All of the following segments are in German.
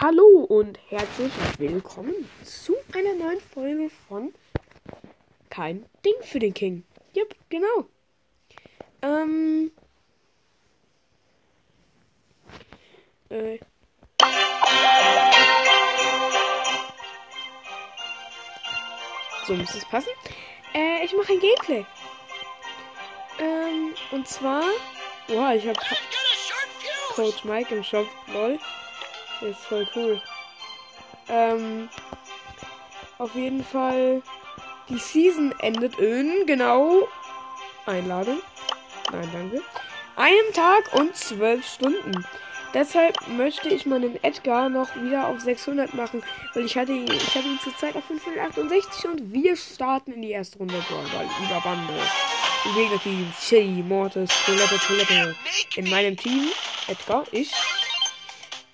Hallo und herzlich willkommen zu einer neuen Folge von Kein Ding für den King. Yep, genau. Ähm. Äh. So muss es passen. Äh, ich mache ein Gameplay. Ähm, und zwar. Boah, ich habe Coach Mike im Shop. Lol. Ist voll cool. Ähm, auf jeden Fall. Die Season endet in genau. Einladung. Nein, danke. Einem Tag und zwölf Stunden. Deshalb möchte ich meinen Edgar noch wieder auf 600 machen, weil ich hatte ihn, ich hatte ihn zurzeit auf 568 und wir starten in die erste Runde Brawl über Bande. Im Gegnerteam Shelly, Mortis, Toilette, Toilette. In meinem Team Edgar, ich.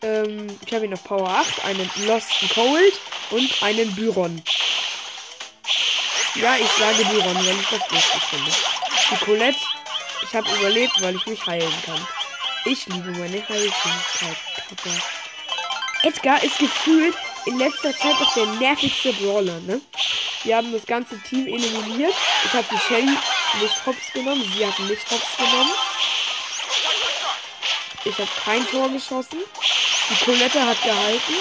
Ähm, ich habe ihn auf Power 8, einen Lost Cold und einen Byron. Ja, ich sage Byron, weil ich das lustig finde. Die Colette, ich habe überlebt, weil ich mich heilen kann. Ich liebe meine Heilfähigkeit. Edgar ist gefühlt in letzter Zeit noch der nervigste Brawler, ne? Wir haben das ganze Team eliminiert. Ich habe die Shelly nicht hops genommen. Sie hat mich hops genommen. Ich habe kein Tor geschossen. Die Colette hat gehalten.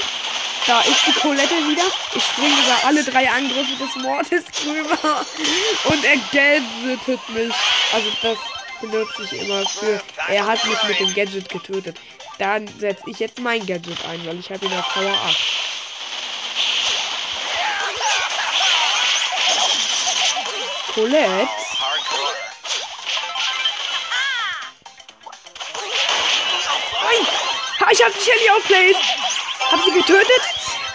Da ist die Colette wieder. Ich springe über alle drei Angriffe des Mordes drüber. Und er gadgetet mich. Also das benutze ich immer für. Er hat mich mit dem Gadget getötet. Dann setze ich jetzt mein Gadget ein, weil ich habe ihn auf Power 8. Colette. Ich die Shelly outplayed. Hab sie getötet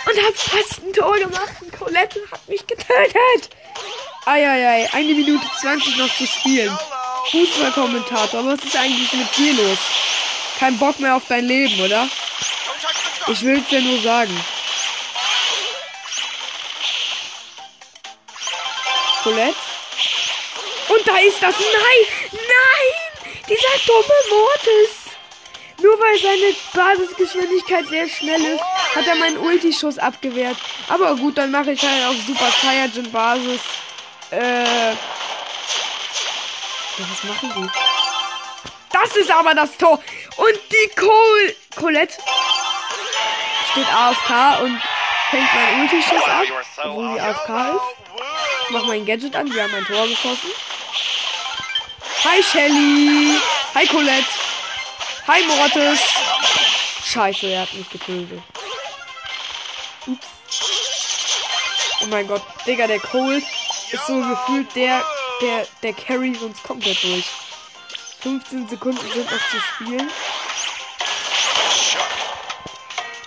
und hab fast ein Tor gemacht. Und Colette hat mich getötet. Eieiei, eine Minute 20 noch zu spielen. Fußballkommentator, was ist eigentlich mit dir los? Kein Bock mehr auf dein Leben, oder? Ich will's dir nur sagen. Colette? Und da ist das. Nein! Nein! Dieser dumme Mortis! Nur weil seine Basisgeschwindigkeit sehr schnell ist, hat er meinen Ulti-Schuss abgewehrt. Aber gut, dann mache ich halt auf Super Saiyajin Basis. Äh. Was machen die? Das ist aber das Tor. Und die Col Colette steht AFK und fängt meinen Ulti-Schuss ab, obwohl sie AFK ist. Ich mach mein Gadget an, wir haben ein Tor geschossen. Hi Shelly. Hi Colette. Hi Mortis. Scheiße, er hat mich getötet. Ups. Oh mein Gott. Digga, der Cold ist so gefühlt der, der, der carry uns komplett durch. 15 Sekunden sind noch zu spielen.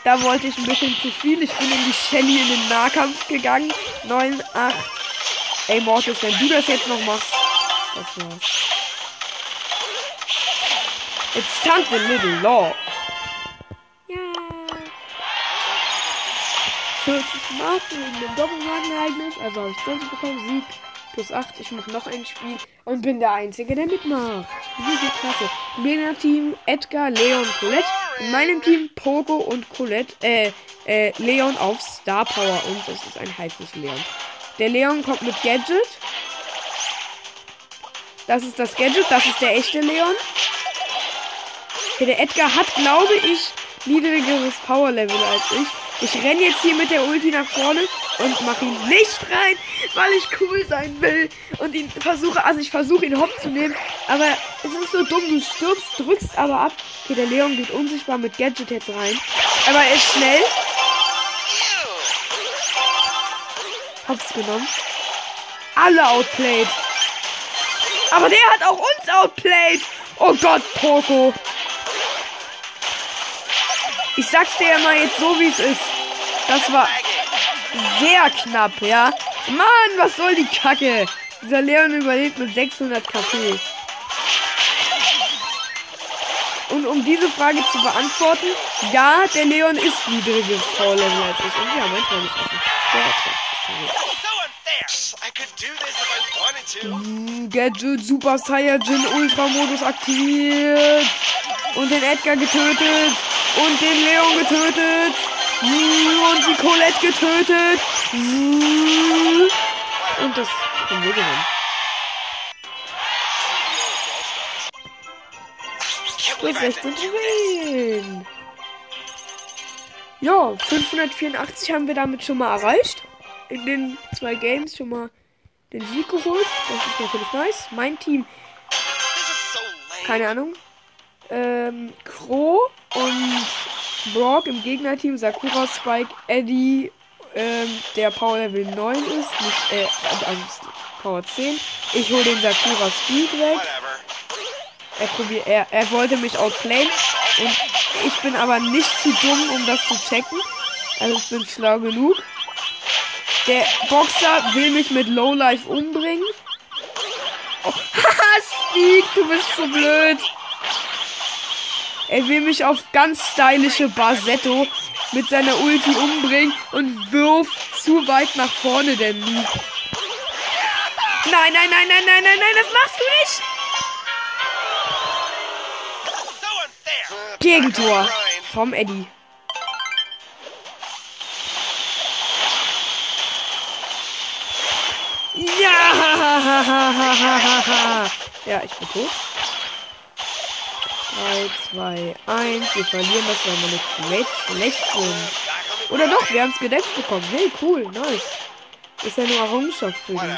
Da wollte ich ein bisschen zu viel. Ich bin in die Shelly in den Nahkampf gegangen. 9, 8. Ey, Mortis, wenn du das jetzt noch machst. Das war's. It's time the little law. Ja. 40 Marken in dem Doppelmarkenereignis. Also habe ich 20 bekommen. Sieg plus 8. Ich mache noch ein Spiel und bin der Einzige, der mitmacht. Wie klasse. Im Team Edgar, Leon, Colette. In meinem Team Poco und Colette, äh, äh, Leon auf Star Power. Und das ist ein heißes Leon. Der Leon kommt mit Gadget. Das ist das Gadget, das ist der echte Leon. Okay, der Edgar hat, glaube ich, niedrigeres Power Level als ich. Ich renne jetzt hier mit der Ulti nach vorne und mache ihn nicht rein, weil ich cool sein will. Und ihn versuche, also ich versuche ihn hopp zu nehmen. Aber es ist so dumm, du stirbst, drückst aber ab. Okay, der Leon geht unsichtbar mit Gadget jetzt rein. Aber er ist schnell. Hab's genommen. Alle outplayed. Aber der hat auch uns outplayed. Oh Gott, Poco. Ich sag's dir ja mal jetzt so, wie es ist. Das war sehr knapp, ja. Mann, was soll die Kacke? Dieser Leon überlebt mit 600 KP. Und um diese Frage zu beantworten, ja, der Leon ist niedriges Power-Level als ich. Und wir haben ein Tor geschossen. Gadget Super Saiyajin Ultra Modus aktiviert. Und den Edgar getötet. Und den Leon getötet. Und die Colette getötet. Und das haben wir gewonnen. Plus 16 Trophäen. Ja, 584 haben wir damit schon mal erreicht. In den zwei Games schon mal den Sieg geholt. Das ist natürlich nice. Mein Team, keine Ahnung. Ähm, Crow und Brock im Gegnerteam, Sakura, Spike, Eddie, ähm, der Power Level 9 ist, nicht, äh, also Power 10. Ich hole den Sakura Speed weg. Er, probiert, er, er wollte mich outplayen und ich bin aber nicht zu dumm, um das zu checken. Also ich bin schlau genug. Der Boxer will mich mit Lowlife umbringen. Oh, haha, Speed, du bist so blöd. Er will mich auf ganz stylische Basetto mit seiner Ulti umbringen und wirft zu weit nach vorne den Luke. Nein, nein, nein, nein, nein, nein, nein, das machst du nicht. Gegentor vom Eddie. Ja! Ja, ich bin tot. 3, 2, 1. Wir verlieren das, weil wir nicht schlecht, schlecht sind. Oder doch, wir haben es gedeckt bekommen. Hey, cool, nice. Ist ja nur Errungenschaft für die.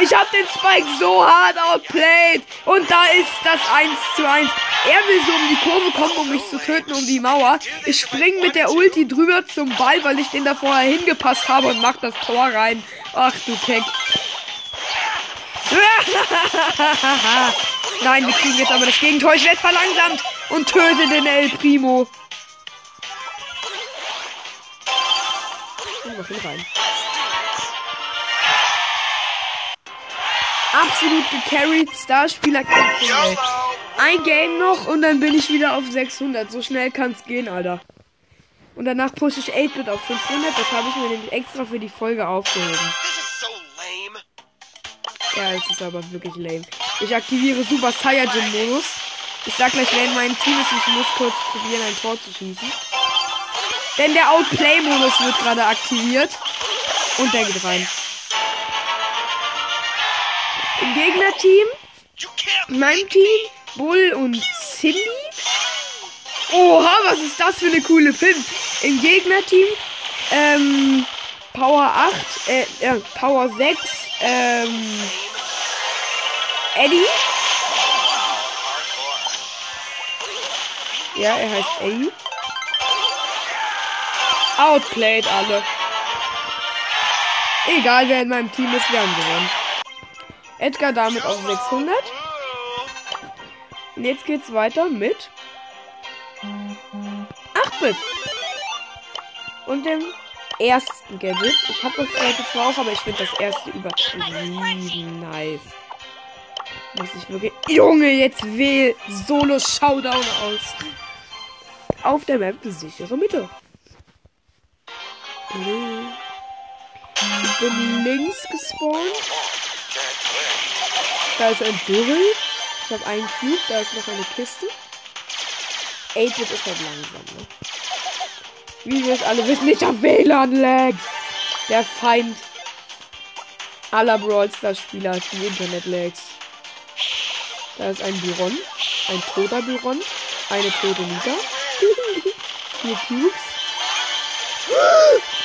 Ich hab den Spike so hart outplayed. Und da ist das 1 zu 1. Er will so um die Kurve kommen, um mich zu töten, um die Mauer. Ich spring mit der Ulti drüber zum Ball, weil ich den da vorher hingepasst habe und mach das Tor rein. Ach du Keck. Nein, wir kriegen jetzt aber das Gegentor. Ich werde verlangsamt und töte den El Primo. Und mach ihn rein. Absolut gecarried. Starspieler. Ein Game noch und dann bin ich wieder auf 600. So schnell kann's gehen, Alter. Und danach pushe ich 8-Bit auf 500. Das habe ich mir nämlich extra für die Folge aufgehoben. Ja, es ist aber wirklich lame. Ich aktiviere Super Saiyajin Modus. Ich sag gleich, wenn mein Team ist, ich muss kurz probieren, ein Tor zu schießen. Denn der Outplay-Modus wird gerade aktiviert. Und der geht rein. Im Gegnerteam, in meinem Team, Bull und Cindy. Oha, was ist das für eine coole Pin? Im Gegnerteam, ähm, Power 8, äh, äh, Power 6, ähm, Eddie. Ja, er heißt Eddie. Outplayed alle. Egal, wer in meinem Team ist, wir haben gewonnen. Edgar damit auf 600. Und jetzt geht's weiter mit 8-Bit. Und dem ersten Gadget. Ich habe das zweite zwar auch, aber ich finde das erste übertrieben nice. Muss ich wirklich. Junge, jetzt wähl Solo Showdown aus. Auf der Map sichere Mitte. Ich bin links gespawnt. Da ist ein Dürrel. Ich habe einen Cube, da ist noch eine Kiste. 8-Bit ist halt langsam, ne? Wie wir es alle wissen, ich habe WLAN-Lags. Der Feind aller Brawl Stars Spieler, die Internet-Lags. Da ist ein Byron. Ein toter Byron. Eine tote Nita. Vier Cubes.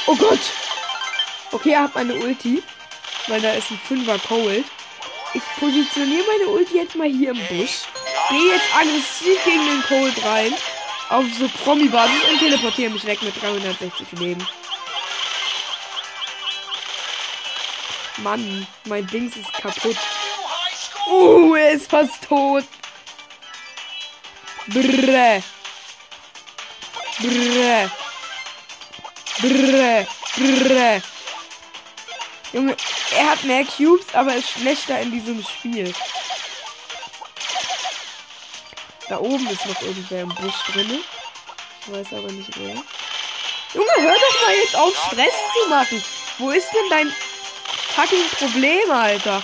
Oh Gott! Okay, er hat meine Ulti. Weil da ist ein Fünfer Cold. Ich positioniere meine Ulti jetzt mal hier im Busch. Gehe jetzt aggressiv gegen den Cold rein. Auf so Promi-Basis und teleportiere mich weg mit 360 Leben. Mann, mein Dings ist kaputt. Uh, er ist fast tot. Brrrr. Brrrr. Brrrr. Brrrr. Junge, er hat mehr Cubes, aber ist schlechter in diesem Spiel. Da oben ist noch irgendwer im Busch drin. Ich weiß aber nicht wer. Junge, hör doch mal jetzt auf, Stress zu machen. Wo ist denn dein fucking Problem, Alter?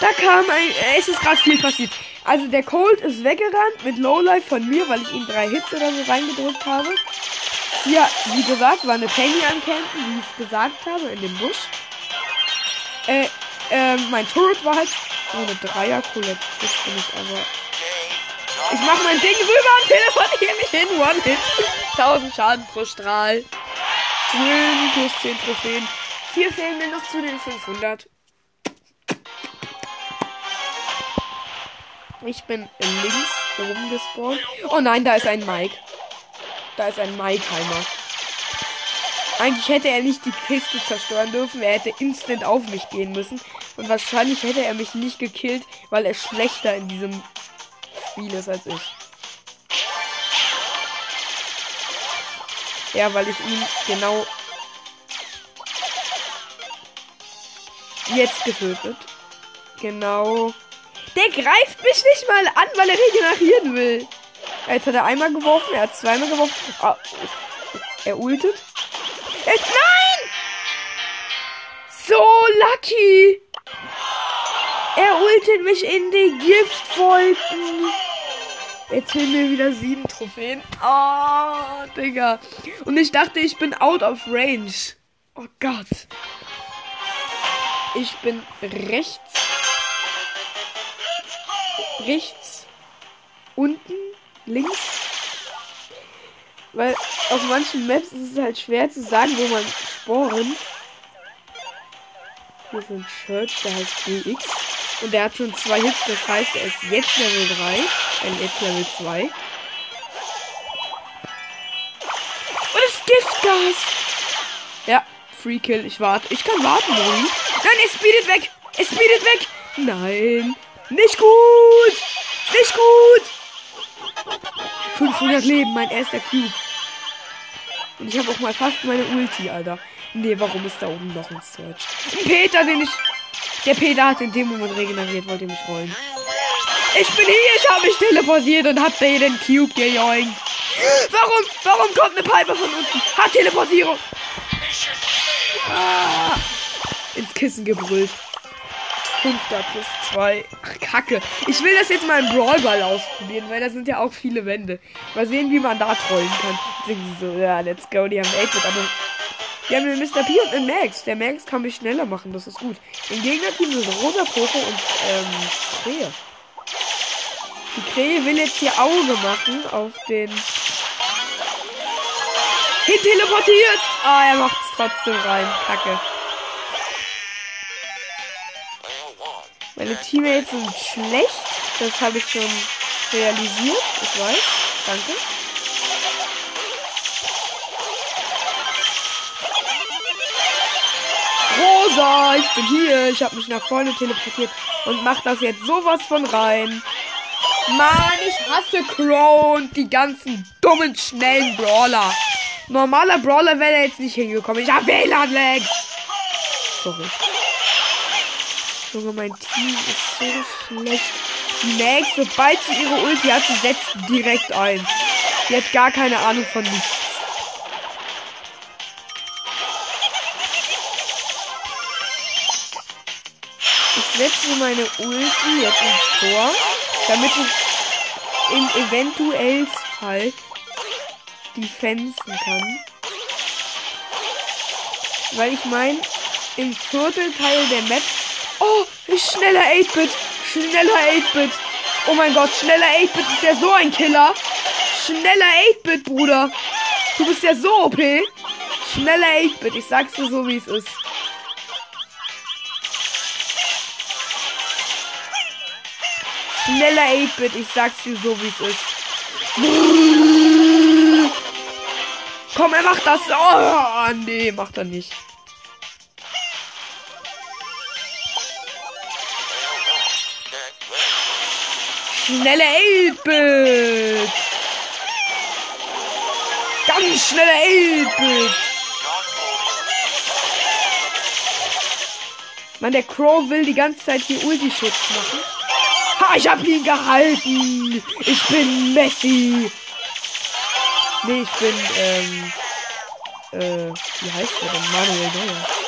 Da kam ein. äh, Es ist gerade viel passiert. Also der Colt ist weggerannt mit Lowlife von mir, weil ich ihm drei Hits oder so reingedrückt habe. Hier, wie gesagt, war eine Penny am Campen, wie ich es gesagt habe, in dem Busch. Äh, äh, mein Turret war halt. Oh, eine Dreier-Colette. Jetzt bin ich aber. Ich mach mein Ding rüber und teleportiere mich hin. One Hit. 1000 Schaden pro Strahl. Win plus 10 Trophäen. Vier fehlen mir noch zu den 500. Ich bin links oben gespawnt. Oh nein, da ist ein Mike. Da ist ein Mike-Heimer. Eigentlich hätte er nicht die Kiste zerstören dürfen. Er hätte instant auf mich gehen müssen. Und wahrscheinlich hätte er mich nicht gekillt, weil er schlechter in diesem Spiel ist als ich. Ja, weil ich ihn genau jetzt getötet. Genau. Der greift mich nicht mal an, weil er regenerieren will. Jetzt hat er einmal geworfen, er hat zweimal geworfen. Ah, er ultet. Er, nein! So lucky! Ultet mich in die Giftwolken. Jetzt fehlen mir wieder sieben Trophäen. Oh, Digga. Und ich dachte, ich bin out of range. Oh Gott. Ich bin rechts. Rechts. Unten. Links. Weil auf manchen Maps ist es halt schwer zu sagen, wo man spawnt. Hier ist ein Church, der heißt BX. Und der hat schon zwei Hits, das heißt, er ist jetzt Level 3. Äh, jetzt Level 2. Und das Giftgas! Ja, Free Kill, ich warte. Ich kann warten, Rui. Nein, es speedet weg! Es speedet weg! Nein! Nicht gut! Nicht gut! 500 Leben, mein erster Cube. Und ich habe auch mal fast meine Ulti, Alter. Nee, warum ist da oben noch ein Search? Peter, den ich. Der Peter hat in dem Moment regeneriert, wollte mich rollen. Ich bin hier, ich habe mich teleportiert und hab den Cube gejoinkt. Warum? Warum kommt eine Piper von unten? Hat Teleportierung. Ah, ins Kissen gebrüllt. Fünfter plus zwei. Ach, Kacke. Ich will das jetzt mal im Brawlball ausprobieren, weil da sind ja auch viele Wände. Mal sehen, wie man da trollen kann. Sie so, ja, let's go, die haben 8 aber wir haben einen Mr. P und einen Max. Der Max kann mich schneller machen, das ist gut. Im Gegnerteam sind Rosa Poco und ähm, Krähe. Die Krähe will jetzt hier Auge machen auf den. Hin teleportiert! Ah, er macht es trotzdem rein. Kacke. Meine Teammates sind schlecht. Das habe ich schon realisiert. Ich weiß. Danke. Rosa, ich bin hier. Ich habe mich nach vorne teleportiert und mach das jetzt sowas von rein. Mann, ich hasse Crow und die ganzen dummen, schnellen Brawler. Normaler Brawler wäre jetzt nicht hingekommen. Ich hab WLAN-Lags. Sorry. Junge, mein Team ist so schlecht. Die Max, sobald sie ihre Ulti hat, sie setzt direkt ein. Die hat gar keine Ahnung von nichts. Setze meine Ulti jetzt ins Tor, damit ich im eventuellen Fall defensen kann. Weil ich meine, im Viertelteil der Map. Oh, schneller 8-Bit! Schneller 8-Bit! Oh mein Gott, schneller 8-Bit ist ja so ein Killer! Schneller 8-Bit, Bruder! Du bist ja so OP! Schneller 8-Bit, ich sag's dir so, wie es ist. Schneller 8-Bit, ich sag's dir so, wie es ist. Komm, er macht das. Oh, nee, macht er nicht. Schnelle 8-Bit. Ganz schnelle 8-Bit. Mann, der Crow will die ganze Zeit hier Ulti-Schutz machen. Ha, ich hab ihn gehalten. Ich bin Messi. Nee, ich bin, ähm, äh, wie heißt der denn? Manuel Neuer.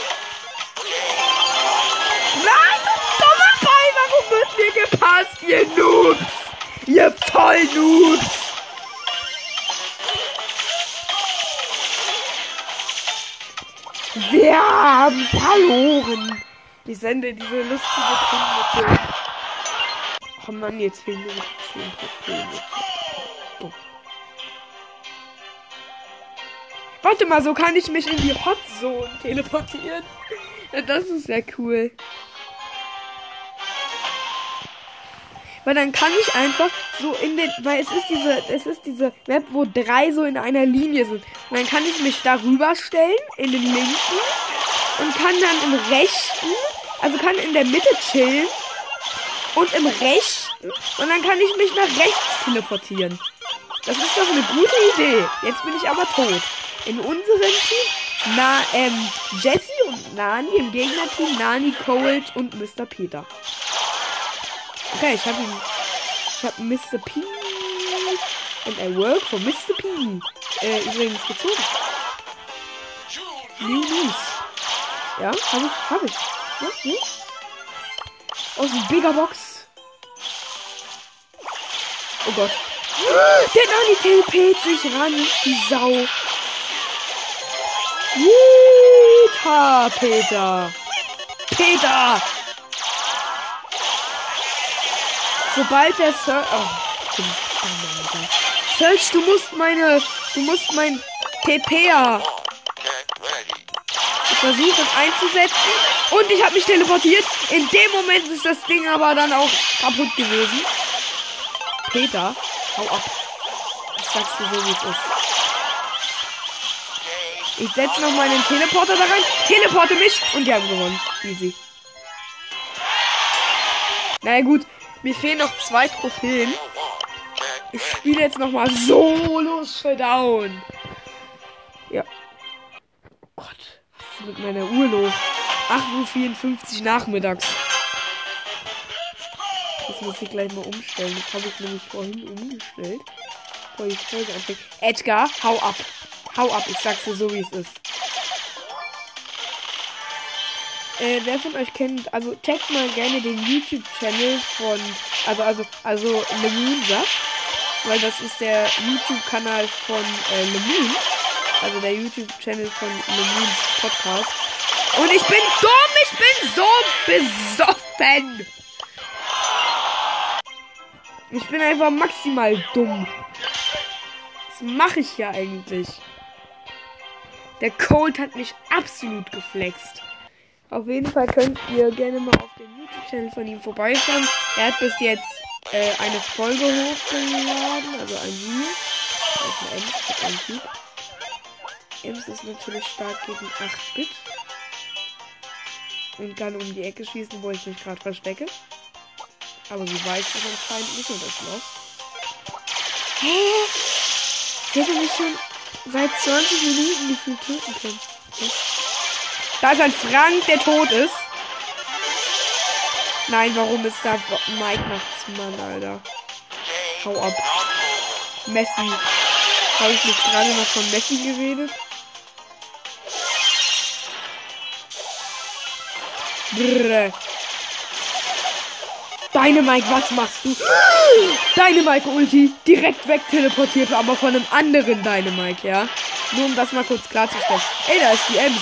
hat mir gepasst, ihr Noobs! Ihr Vollnoobs! Wir haben verloren! Ich sende diese lustige Filme. Oh Mann, jetzt fehlen mir noch 10 Trophäen. Warte mal, so kann ich mich in die Hot Zone teleportieren. Das ist ja cool. Weil dann kann ich einfach so in den, weil es ist diese, es ist diese Map, wo drei so in einer Linie sind. Und dann kann ich mich darüber stellen, in den linken, und kann dann im rechten, also kann in der Mitte chillen und im rechten, und dann kann ich mich nach rechts teleportieren. Das ist doch eine gute Idee. Jetzt bin ich aber tot. In unserem Team, na, ähm, Jesse und Nani, im Gegnerteam Nani, Cold und Mr. Peter. Okay, ich habe ihn. Ich habe Mr. P. And I work for Mr. P. Äh, übrigens gezogen. News. Ja, habe ich, habe ich. Ja, nee. Aus dem Bigger Box. Oh Gott. Der Nani telpet sich ran, die Sau. Peter, Peter. Peter! Sobald der Search. Oh, Search, du musst meine. Du musst mein TPA. Ich versuche es einzusetzen. Und ich habe mich teleportiert. In dem Moment ist das Ding aber dann auch kaputt gewesen. Peter, hau ab. Ich sag's dir so, wie es ist. Ich setze noch meinen Teleporter da rein. Teleporte mich. Und die haben gewonnen. Easy. Naja gut, mir fehlen noch zwei Trophäen. Ich spiele jetzt noch mal Solo Showdown. Ja. Gott, was ist mit meiner Uhr los? 8.54 Uhr nachmittags. Das muss ich gleich mal umstellen. Das habe ich nämlich vorhin umgestellt. Bevor die Folge anfängt. Edgar, hau ab. Hau ab, ich sag's dir so, wie es ist. Äh, wer von euch kennt, also checkt mal gerne den YouTube-Channel von, also, also, also Lemoon sagt, weil das ist der YouTube-Kanal von äh, Lemoon, also der YouTube-Channel von Lemoons Podcast. Und ich bin dumm, ich bin so besoffen. Ich bin einfach maximal dumm. Was mache ich hier eigentlich? Der Cold hat mich absolut geflext. Auf jeden Fall könnt ihr gerne mal auf dem YouTube-Channel von ihm vorbeischauen. Er hat bis jetzt äh, eine Folge hochgeladen, also ein Video. Das ist eine Ems, ein Typ. Ems ist natürlich stark gegen 8-Bit. Und kann um die Ecke schießen, wo ich mich gerade verstecke. Aber sie weiß das anscheinend nicht und das noch. Hä? Ich hätte mich schon seit 20 Minuten gefühlt töten können. Da ist ein Frank, der tot ist. Nein, warum ist da Mike Nachtsmann, Alter? Hau ab. Messi. Habe ich nicht gerade noch von Messi geredet? Brrr. Deine Mike, was machst du? Deine Mike Ulti direkt weg teleportiert, aber von einem anderen Dynamike, ja? Nur um das mal kurz klarzustellen. Ey, da ist die Ems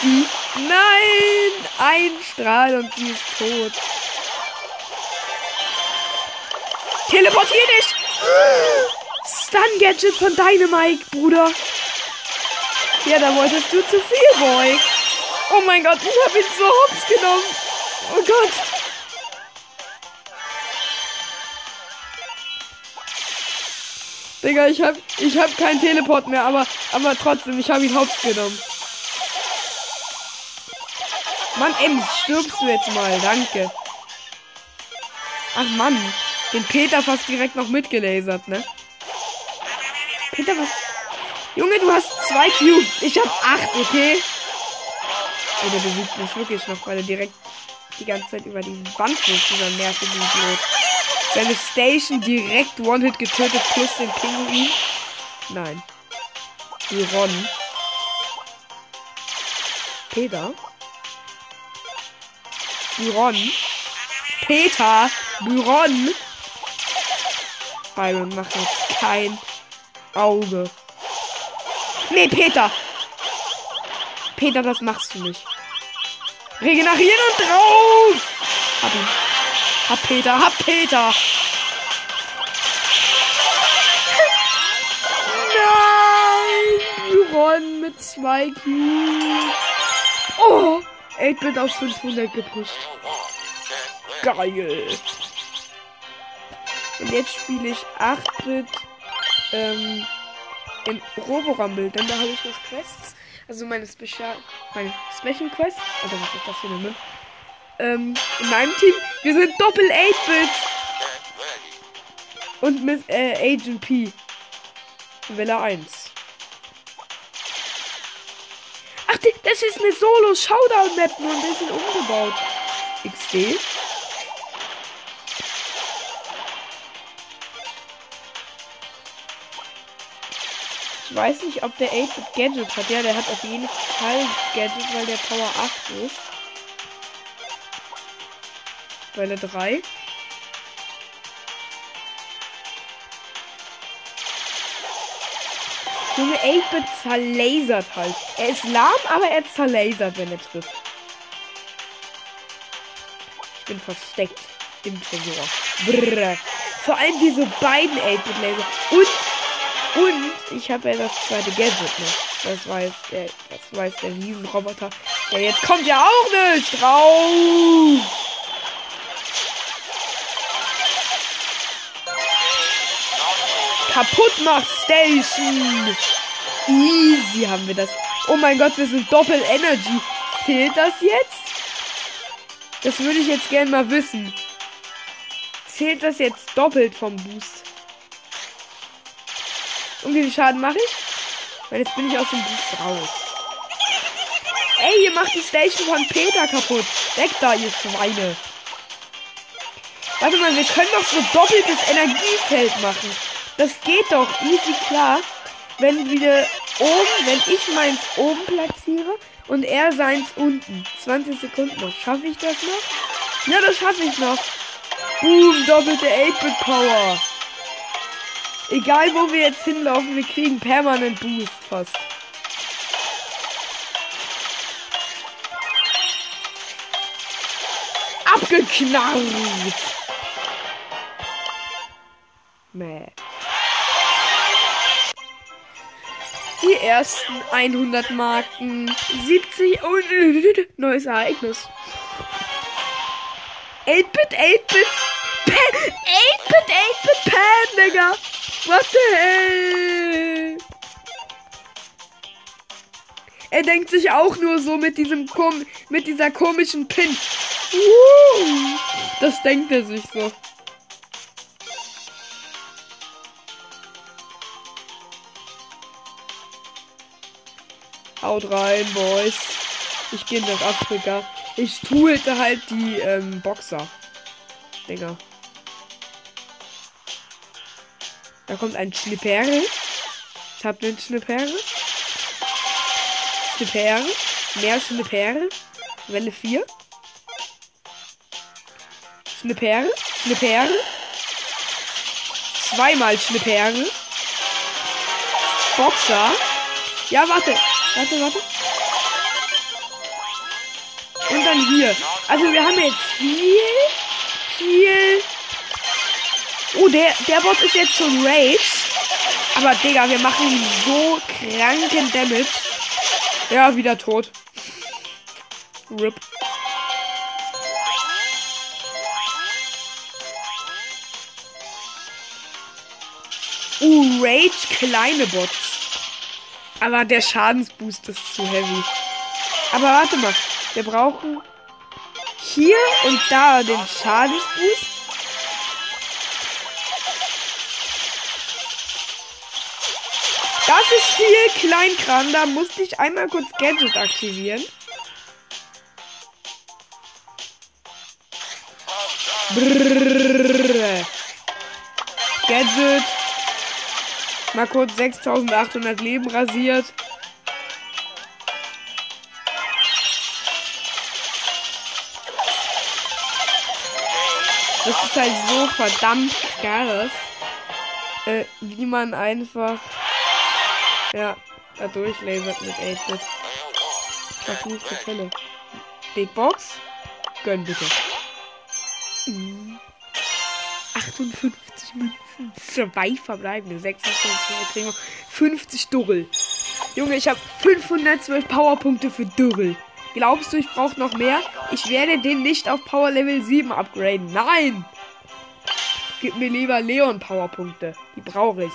sie. Nein! Ein Strahl und sie ist tot. Teleportier dich! Stun Gadget von Dynamite, Bruder. Ja, da wolltest du zu viel, Boy. Oh mein Gott, ich habe ihn so hops genommen. Oh Gott. Digga, ich hab, ich hab keinen Teleport mehr, aber, aber trotzdem, ich habe ihn hops genommen. Mann, Ems, stirbst du jetzt mal. Danke. Ach Mann. Den Peter fast direkt noch mitgelasert, ne? Peter, was? Junge, du hast zwei Cubes. Ich hab acht, okay? Ey, der besiegt mich wirklich noch, weil er direkt die ganze Zeit über die Wand muss, dieser nervige Idiot. Seine Station direkt One-Hit getötet plus den Pinguin. Nein. Ron. Peter. Die Ron. Peter, Byron. Byron macht jetzt kein Auge. Nee, Peter. Peter, das machst du nicht. Regenerieren und drauf! Hab ihn. Hab Peter, hab Peter! Nein! Byron mit zwei Cubes. Oh! 8-Bit auf 500 gepusht. Geil! Und jetzt spiele ich 8-Bit ähm, im Roborumble, denn da habe ich noch Quests. Also meine Special, meine Special Quest. Oder was ist das für eine Map? Ähm, in meinem Team, wir sind Doppel 8-Bit. Und mit äh, Agent P. Welle 1. Ach, das ist eine Solo-Showdown-Map, nur ein bisschen umgebaut. XD. Ich weiß nicht, ob der 8-Bit Gadget hat. Ja, der hat auf jeden Fall Gadget, weil der Power 8 ist. Welle 3. Junge, 8-Bit zerlasert halt. Er ist lahm, aber er zerlasert, wenn er trifft. Ich bin versteckt im Tresor. Brrr. Vor allem diese beiden 8-Bit-Laser. Und und ich habe ja das zweite Gadget noch. Das weiß der, das weiß der Riesenroboter. Der jetzt kommt ja auch nicht drauf. Kaputt macht Station. Easy haben wir das. Oh mein Gott, wir sind Doppel Energy. Zählt das jetzt? Das würde ich jetzt gerne mal wissen. Zählt das jetzt doppelt vom Boost? Und wie viel Schaden mache ich? Weil jetzt bin ich aus dem Boost raus. Ey, ihr macht die Station von Peter kaputt. Weg da, ihr Schweine. Warte mal, wir können doch so doppeltes Energiefeld machen. Das geht doch easy klar. Wenn wir oben, wenn ich meins oben platziere und er seins unten. 20 Sekunden noch. Schaffe ich das noch? Ja, das schaffe ich noch. Boom, doppelte 8-Bit-Power. Egal wo wir jetzt hinlaufen, wir kriegen permanent Boost fast. Abgeknarrt. Mäh. Die ersten 100 Marken. 70 und neues Ereignis. 8-Bit, 8-Bit. 8-Bit, 8-Bit Pan, Digga. What the hell? Er denkt sich auch nur so mit diesem kom mit dieser komischen Pin. Uh, das denkt er sich so. Haut rein, Boys. Ich gehe nach Afrika. Ich tue halt die ähm, Boxer. Dinger. Da kommt ein Schnippere. Ich habe den Schnippere. Schnippere. Mehr Schnippere. Welle 4. Schnippere. Schnippere. Zweimal Schnippere. Boxer. Ja, warte. Warte, warte. Und dann hier. Also wir haben jetzt viel, viel Oh, der, der Bot ist jetzt schon Rage. Aber, Digga, wir machen so kranken Damage. Ja, wieder tot. RIP. Uh, Rage kleine Bots. Aber der Schadensboost ist zu heavy. Aber warte mal. Wir brauchen hier und da den Schadensboost. Das ist viel Kleinkram. Da musste ich einmal kurz Gadget aktivieren. Brrr. Gadget. Mal kurz 6800 Leben rasiert. Das ist halt so verdammt krass, äh, wie man einfach, ja, da durchlasert mit 8-Bit. Verfluchte Fälle. Big Box? Gönn bitte. 58 Münzen. Zwei verbleibende. 26 kriegen wir 50 Durrel. Junge, ich habe 512 Powerpunkte für Durrel. Glaubst du, ich brauche noch mehr? Ich werde den nicht auf Power Level 7 upgraden. Nein! Gib mir lieber Leon Powerpunkte. Die brauche ich.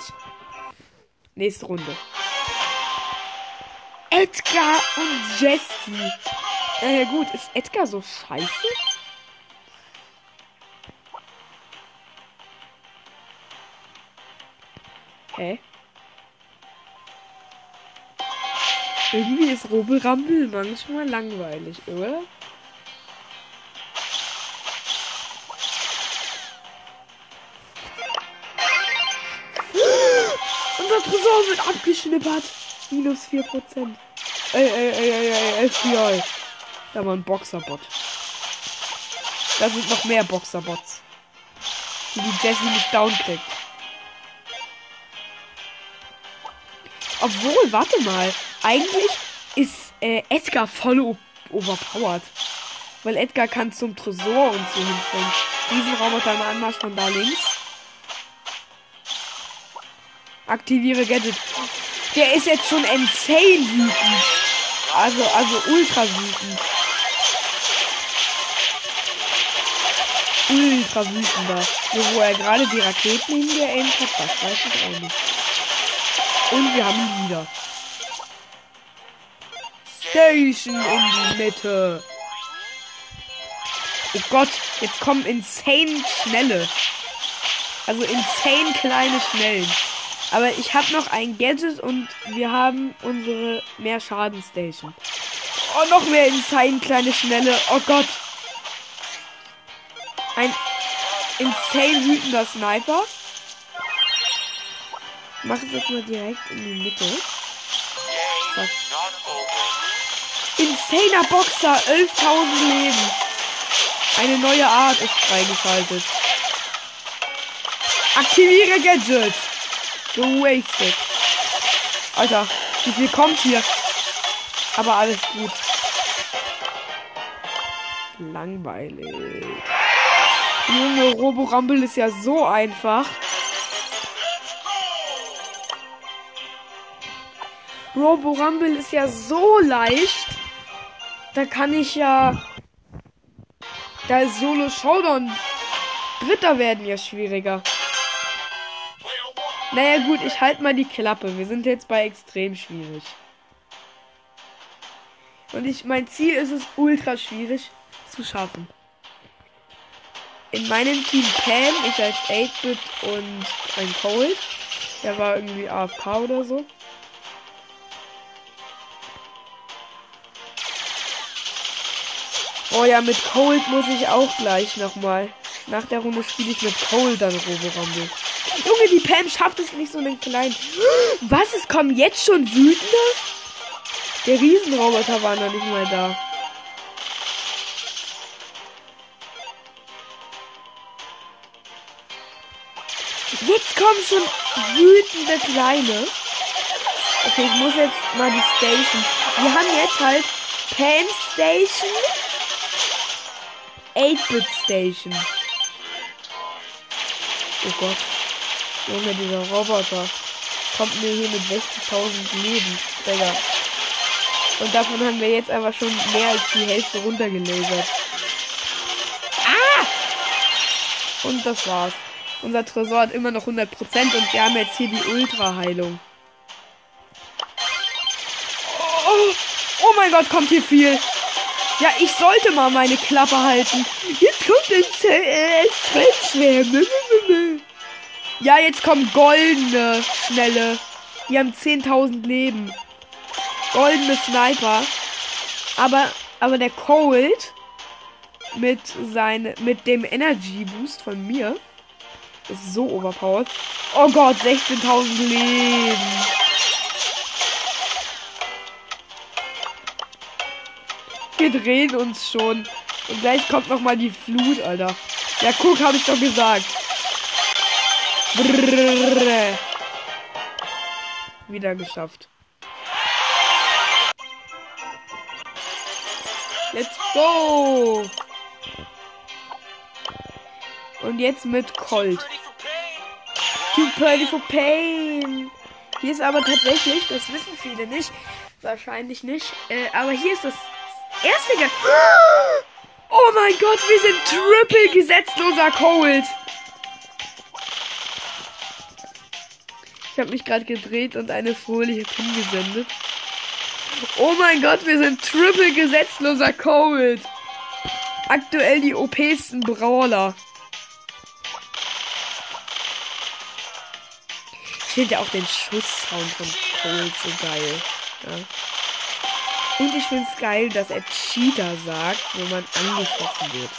Nächste Runde. Edgar und Jesse. Äh, gut, ist Edgar so scheiße? Hä? Irgendwie ist Robelrampel manchmal langweilig, oder? Unser Tresor wird abgeschnippert. Minus 4%. Ey, ey, ey, ey, ey, FBI. Da war ein Boxerbot. Da sind noch mehr Boxerbots. Die die Jessie nicht down kriegt. Obwohl, warte mal. Eigentlich ist äh, Edgar voll overpowered. Weil Edgar kann zum Tresor und so hinspringen. Diesen Roboter im Anmarsch von da links. Aktiviere Gadget. Der ist jetzt schon insane wütend. Also, also ultra wütend. Ultra wütender. Nur wo er gerade die Raketen hingeaimt hat, das weiß ich auch nicht. Und wir haben ihn wieder. Station in die Mitte. Oh Gott, jetzt kommen insane schnelle. Also insane kleine Schnellen. Aber ich habe noch ein Gadget und wir haben unsere mehr Schaden Station. Oh, noch mehr insane kleine Schnelle. Oh Gott. Ein insane wütender Sniper. Mach es jetzt mal direkt in die Mitte. Insaner Boxer, 11.000 Leben. Eine neue Art ist freigeschaltet. Aktiviere Gadget. Gewastet. Alter, wie viel kommt hier? Aber alles gut. Langweilig. Junge, Robo Rumble ist ja so einfach. Robo Rumble ist ja so leicht. Da kann ich ja. Da ist Solo Showdown. Dritter werden ja schwieriger. Naja gut, ich halte mal die Klappe. Wir sind jetzt bei extrem schwierig. Und ich, mein Ziel ist es ultra schwierig zu schaffen. In meinem Team Pam, ich als 8-Bit und ein Cold. Der war irgendwie AFK oder so. Oh ja, mit Cold muss ich auch gleich nochmal. Nach der Runde spiele ich mit Cold dann Robo-Rumble. Junge, die Pam schafft es nicht so einen kleinen. Was? Es kommen jetzt schon wütende? Der Riesenroboter war noch nicht mal da. Jetzt kommen schon wütende kleine. Okay, ich muss jetzt mal die Station. Wir haben jetzt halt Pam Station 8-Bit Station. Oh Gott. Junge, dieser Roboter kommt mir hier mit 60.000 Leben. Digga. Und davon haben wir jetzt einfach schon mehr als die Hälfte runtergelasert. Ah! Und das war's. Unser Tresor hat immer noch 100% und wir haben jetzt hier die Ultra-Heilung. Oh, oh mein Gott, kommt hier viel. Ja, ich sollte mal meine Klappe halten. Jetzt kommt ein Stressschwärme. Ja, jetzt kommen goldene Schnelle. Die haben 10.000 Leben. Goldene Sniper. Aber, aber der Cold mit seine, mit dem Energy Boost von mir ist so overpowered. Oh Gott, 16.000 Leben. Wir drehen uns schon. Und gleich kommt noch mal die Flut, Alter. Ja, guck, habe ich doch gesagt. Brrr. Wieder geschafft. Let's go! Und jetzt mit Colt. Too pretty for pain. Hier ist aber tatsächlich, das wissen viele nicht, wahrscheinlich nicht, äh, aber hier ist das erste Ge Oh mein Gott, wir sind triple gesetzloser Cold. Ich habe mich gerade gedreht und eine Folie hingesendet. Oh mein Gott, wir sind triple gesetzloser Cold. Aktuell die OPsten Brawler. Ich finde ja auch den Schusssound von Cold so geil. Ja. Und ich finde es geil, dass er Cheater sagt, wenn man angeschossen wird.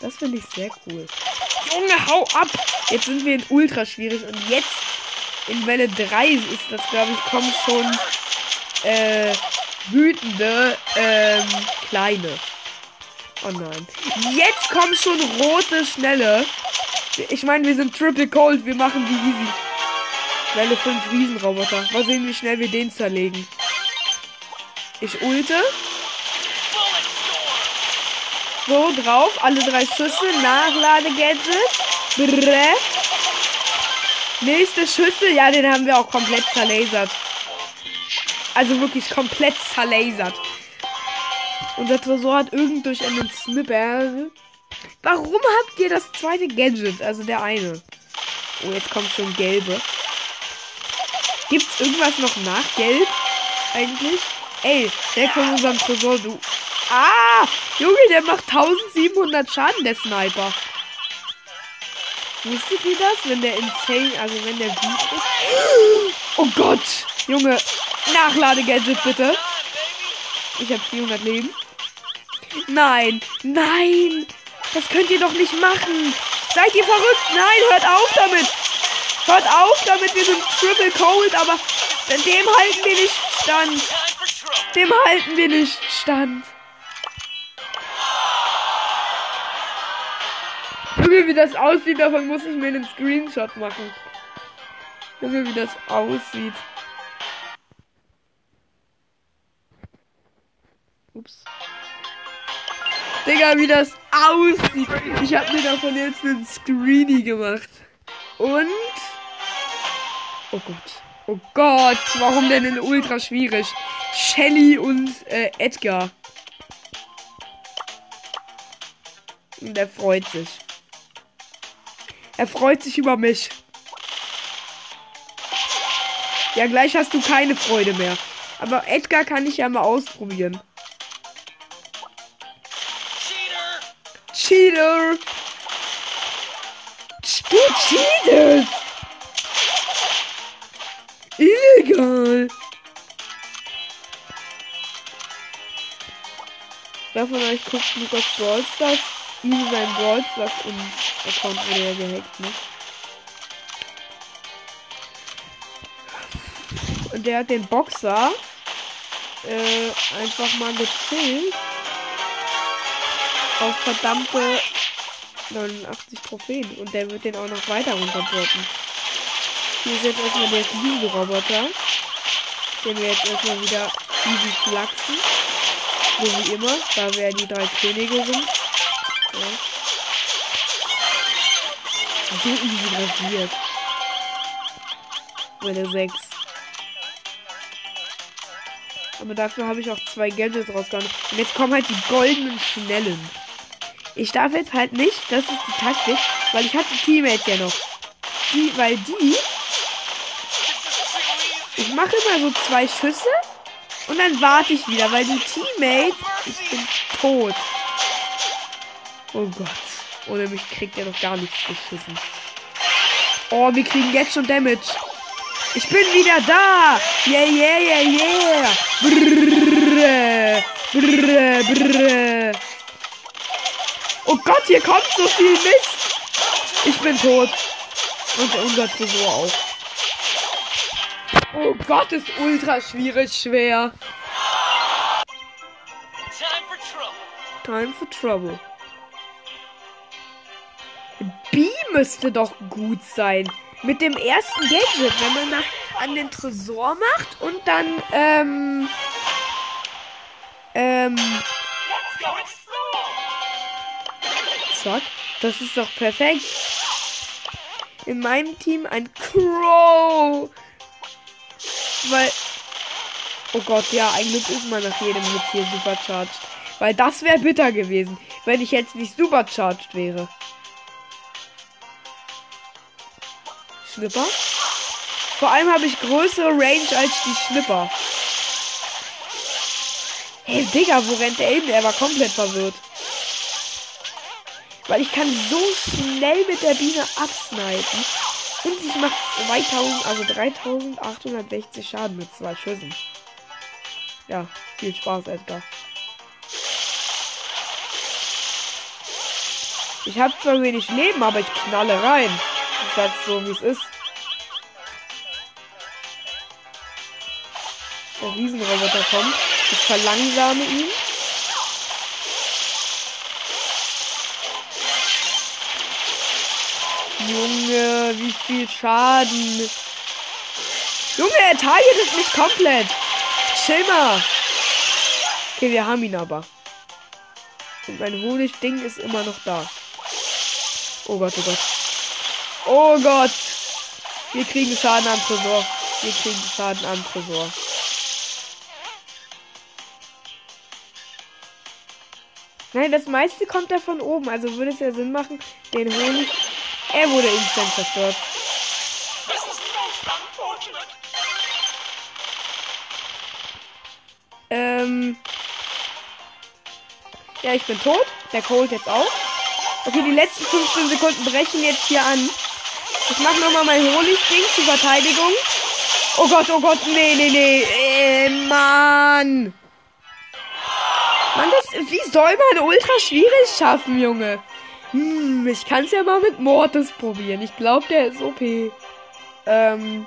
Das finde ich sehr cool. Junge, hau ab! Jetzt sind wir in ultra schwierig und jetzt in Welle 3 ist das, glaube ich, kommen schon äh, wütende ähm, kleine. Oh nein. Jetzt kommen schon rote, schnelle. Ich meine, wir sind Triple Cold, wir machen die easy. Welle 5 Riesenroboter. Mal sehen, wie schnell wir den zerlegen. Ich ulte. So, drauf. Alle drei Schüsse. Nachlade-Gadget. Nächste Schüsse. Ja, den haben wir auch komplett zerlasert. Also wirklich komplett zerlasert. Unser Tresor hat irgend durch einen Snipper. Warum habt ihr das zweite Gadget? Also der eine. Oh, jetzt kommt schon gelbe. Gibt's irgendwas noch nach Gelb? Eigentlich? Ey, der von unserem Tresor, du. Ah! Junge, der macht 1700 Schaden, der Sniper. Wusstet ihr das? Wenn der insane, also wenn der wütend ist. Oh Gott! Junge, Nachlade-Gadget bitte. Ich habe 400 Leben. Nein, nein! Das könnt ihr doch nicht machen! Seid ihr verrückt? Nein, hört auf damit! Hört auf damit, wir sind Triple Cold, aber dem halten wir nicht stand. Dem halten wir nicht stand. Junge, wie das aussieht, davon muss ich mir einen Screenshot machen. Junge, wie das aussieht. Ups. Digga, wie das aussieht. Ich habe mir davon jetzt einen Screenie gemacht. Und Oh Gott. Oh Gott, warum denn in ultra schwierig? Shelly und äh, Edgar. Und er freut sich. Er freut sich über mich. Ja, gleich hast du keine Freude mehr. Aber Edgar kann ich ja mal ausprobieren. Cheater! Cheater! Du cheatest! Illegal. Wer von euch guckt Lukas Brawl Stars? Ihm sein Brawl Stars und Account wurde ja gehackt, ne? Und der hat den Boxer äh, einfach mal gechillt auf verdammte 89 Trophäen. Und der wird den auch noch weiter runterdroppen. Hier ist jetzt erstmal der Fliegenroboter. Den wir jetzt erstmal wieder easy flachsen. So wie immer, da wir die drei Könige sind. Ja. So easy rasiert. Meine 6. Aber dafür habe ich auch zwei Gadgets rausgehauen. Und jetzt kommen halt die goldenen Schnellen. Ich darf jetzt halt nicht, das ist die Taktik, weil ich hatte Teammates ja noch. Die, weil die mache immer so zwei Schüsse und dann warte ich wieder, weil die Teammates. Ich bin tot. Oh Gott. Ohne mich kriegt er noch gar nichts geschissen. Oh, wir kriegen jetzt schon Damage. Ich bin wieder da. Yeah, yeah, yeah, yeah. Brrr, brrr, brrr. Oh Gott, hier kommt so viel Mist. Ich bin tot. Und unser Tresor auch. Oh Gott, ist ultra schwierig schwer. Time for trouble. B müsste doch gut sein. Mit dem ersten Gadget, wenn man nach, an den Tresor macht und dann, ähm, ähm, zack. Das ist doch perfekt. In meinem Team ein Crow. Weil, oh Gott, ja, ein Glück ist man nach jedem Hit hier supercharged. Weil das wäre bitter gewesen, wenn ich jetzt nicht supercharged wäre. Schnipper. Vor allem habe ich größere Range als die Schnipper. Hey, Digga, wo rennt der hin? Er war komplett verwirrt. Weil ich kann so schnell mit der Biene absnipen. Und ich mache 2000, also 3860 Schaden mit zwei Schüssen. Ja, viel Spaß, Edgar. Ich habe zwar wenig Leben, aber ich knalle rein. Ich sag's so, wie es ist. Der Riesenroboter kommt. Ich verlangsame ihn. Junge, wie viel Schaden. Junge, er targetet mich komplett. Mal. Okay, wir haben ihn aber. Und mein Honigding ist immer noch da. Oh Gott, oh Gott. Oh Gott. Wir kriegen Schaden am Tresor. Wir kriegen Schaden am Tresor. Nein, das meiste kommt da von oben. Also würde es ja Sinn machen, den Honig. Er wurde instant zerstört. Ähm. Ja, ich bin tot. Der Cold jetzt auch. Okay, die letzten 15 Sekunden brechen jetzt hier an. Ich mach nochmal mein Honigding zur Verteidigung. Oh Gott, oh Gott, nee, nee, nee. Äh, Mann. Mann, das, wie soll man ultra schwierig schaffen, Junge? Hm, ich kann es ja mal mit Mortis probieren. Ich glaube, der ist OP. Ähm.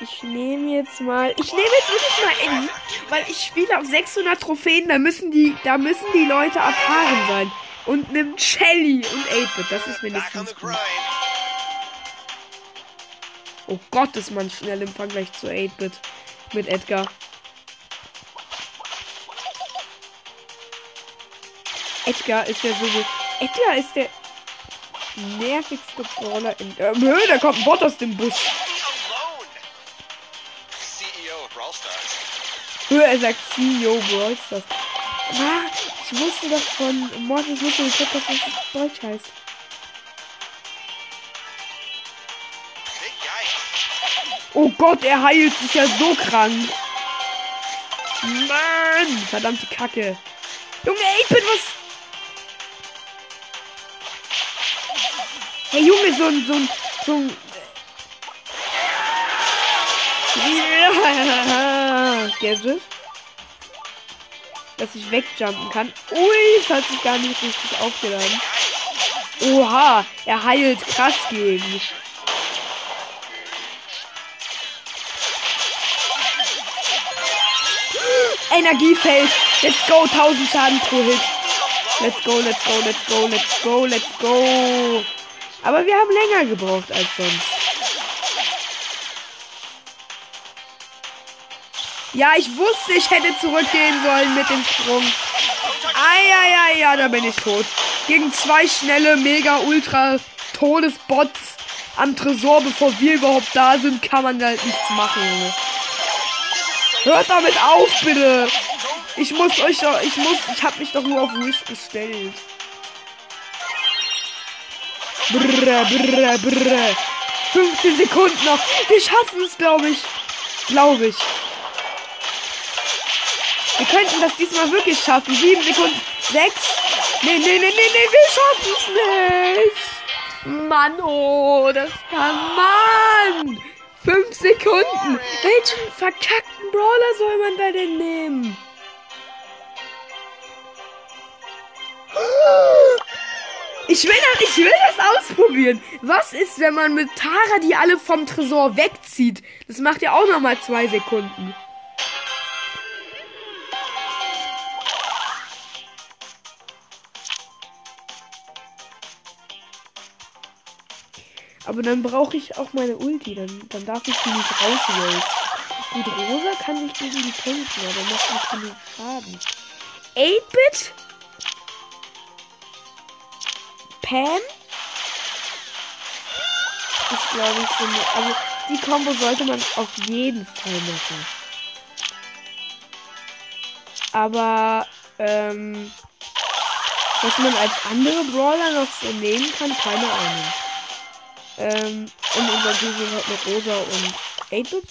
Ich nehme jetzt mal. Ich nehme jetzt wirklich mal Eddie, weil ich spiele auf 600 Trophäen. Da müssen die, da müssen die Leute erfahren sein. Und nimmt Shelly und 8-Bit. Das ist mindestens gut. Oh Gott, ist man schnell im Vergleich zu 8-Bit mit Edgar. Edgar ist ja so. Edgar ist der nervigste Brawler in. Äh, Höhe, da kommt ein Bot aus dem Busch. Höhe, er sagt CEO Brawl Stars. Ah, ich wusste doch von Mortis wusste ich dass das Deutsch heißt. Oh Gott, er heilt sich ja so krank. Mann, verdammte Kacke. Junge, ich bin was. Hey Junge, so ein, so ein, so ein. Gadget. Dass ich wegjumpen kann. Ui, das hat sich gar nicht richtig aufgeladen. Oha, er heilt krass gegen. Energiefeld. Let's go, 1000 Schaden pro Hit. Let's go, let's go, let's go, let's go, let's go. Aber wir haben länger gebraucht als sonst. Ja, ich wusste, ich hätte zurückgehen sollen mit dem Sprung. Eieiei, ja, da bin ich tot. Gegen zwei schnelle, mega, ultra Todesbots am Tresor, bevor wir überhaupt da sind, kann man halt nichts machen, Junge. Hört damit auf, bitte. Ich muss euch doch, ich muss, ich hab mich doch nur auf Wish bestellt. Brrr, brrr, brrr. 15 Sekunden noch. Wir schaffen es, glaube ich. Glaube ich. Wir könnten das diesmal wirklich schaffen. 7 Sekunden. 6. Nee, nee, nee, nee, nee, wir schaffen es nicht. Mann, oh, das kann man. 5 Sekunden. Welchen verkackten Brawler soll man da denn nehmen? Ich will, das, ich will das ausprobieren. Was ist, wenn man mit Tara die alle vom Tresor wegzieht? Das macht ja auch noch mal zwei Sekunden. Aber dann brauche ich auch meine Ulti. Dann, dann darf ich die nicht rauswählen. Gut, Rosa kann nicht gegen die kämpfen, aber macht nicht genug Schaden. 8-Bit? Pam? Ist glaube ich so eine, Also die Combo sollte man auf jeden Fall machen. Aber ähm, was man als andere Brawler noch so nehmen kann, keine Ahnung. Ähm, in unserem Team sind noch Rosa und 8-Bit.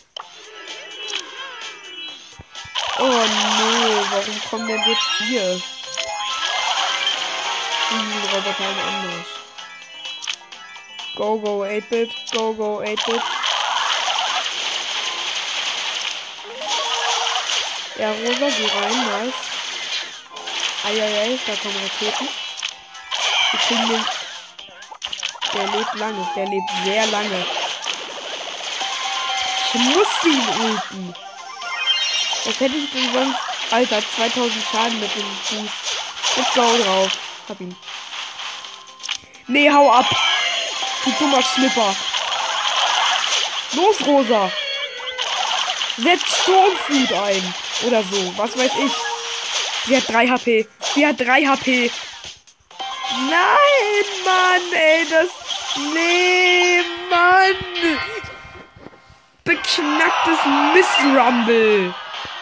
Oh nee, warum kommen denn jetzt hier? Diesen Roboter anderes. Go, go, 8-Bit. Go, go, 8-Bit. Ja, Rosa, geh rein, nice. Eieiei, da kommen Raketen. Wir kriegen den. Der lebt lange, der lebt sehr lange. Ich muss ihn ulten. Was hätte ich denn sonst? Alter, 2000 Schaden mit dem Fuß. Let's go drauf. Hab ihn. Nee, hau ab. Du dummer Schnipper. Los, Rosa. Setz Sturmflut ein. Oder so. Was weiß ich. Sie hat 3 HP. Sie hat 3 HP. Nein, Mann, ey, das. Nee, Mann. Beknacktes Miss Rumble.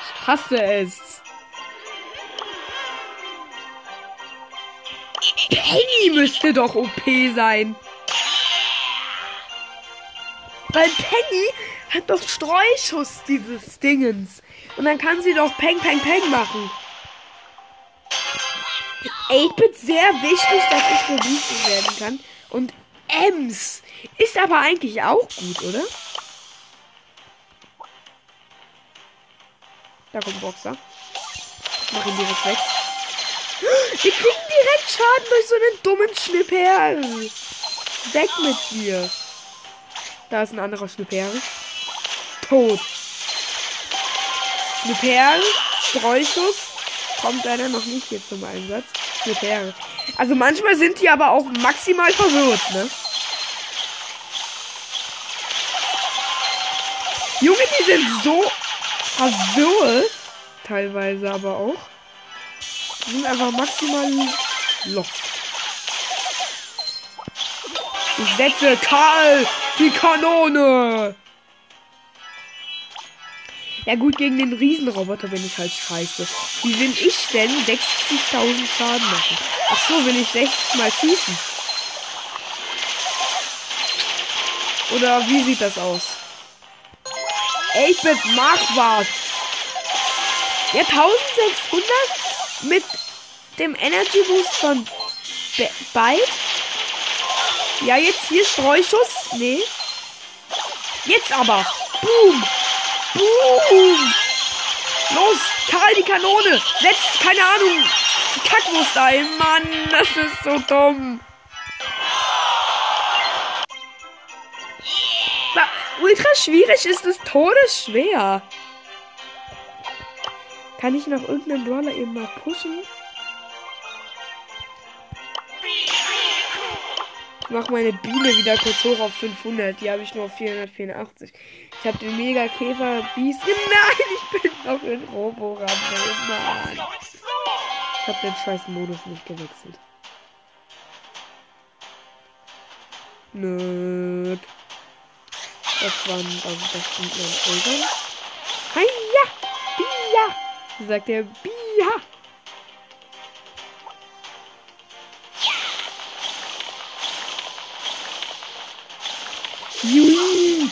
Ich hasse es. Penny müsste doch OP sein. Weil Penny hat doch Streuschuss, dieses Dingens. Und dann kann sie doch Peng, Peng, Peng machen. 8-Bit sehr wichtig, dass ich geboostet werden kann. Und Ems ist aber eigentlich auch gut, oder? Da kommt Boxer. Ich mach ihn direkt weg. Wir kriegen direkt Schaden durch so einen dummen Schnipperl. Weg mit dir. Da ist ein anderer Schnipperl. Tot. Schnipperl, Streuschuss. Kommt leider noch nicht hier zum Einsatz. Schnipperl. Also manchmal sind die aber auch maximal verwirrt, ne? Junge, die sind so verwirrt. Teilweise aber auch. Sind einfach maximal lost. Ich setze Karl die Kanone. Ja gut, gegen den Riesenroboter bin ich halt scheiße. Wie will ich denn 60.000 Schaden machen? Ach so, will ich 60 mal schießen? Oder wie sieht das aus? 8-Bit, mach was! Ja, 1600 mit dem Energy Boost von Be Byte. Ja, jetzt hier Streuschuss. Nee. Jetzt aber. Boom. Boom. Los, Karl die Kanone. Setzt, keine Ahnung, Kackwurst ein. Mann, das ist so dumm. Ultra schwierig ist es todesschwer. Kann ich noch irgendeinen Brawler eben mal pushen? Ich mach meine Biene wieder kurz hoch auf 500. Die habe ich nur auf 484. Ich habe den Mega Käfer Biest. Nein, ich bin noch in Robo. Mann. Ich habe den scheiß Modus nicht gewechselt. Nö. Das waren, also das sind meine Eltern. Hiya! Bia! Sagt der Bia! Jui!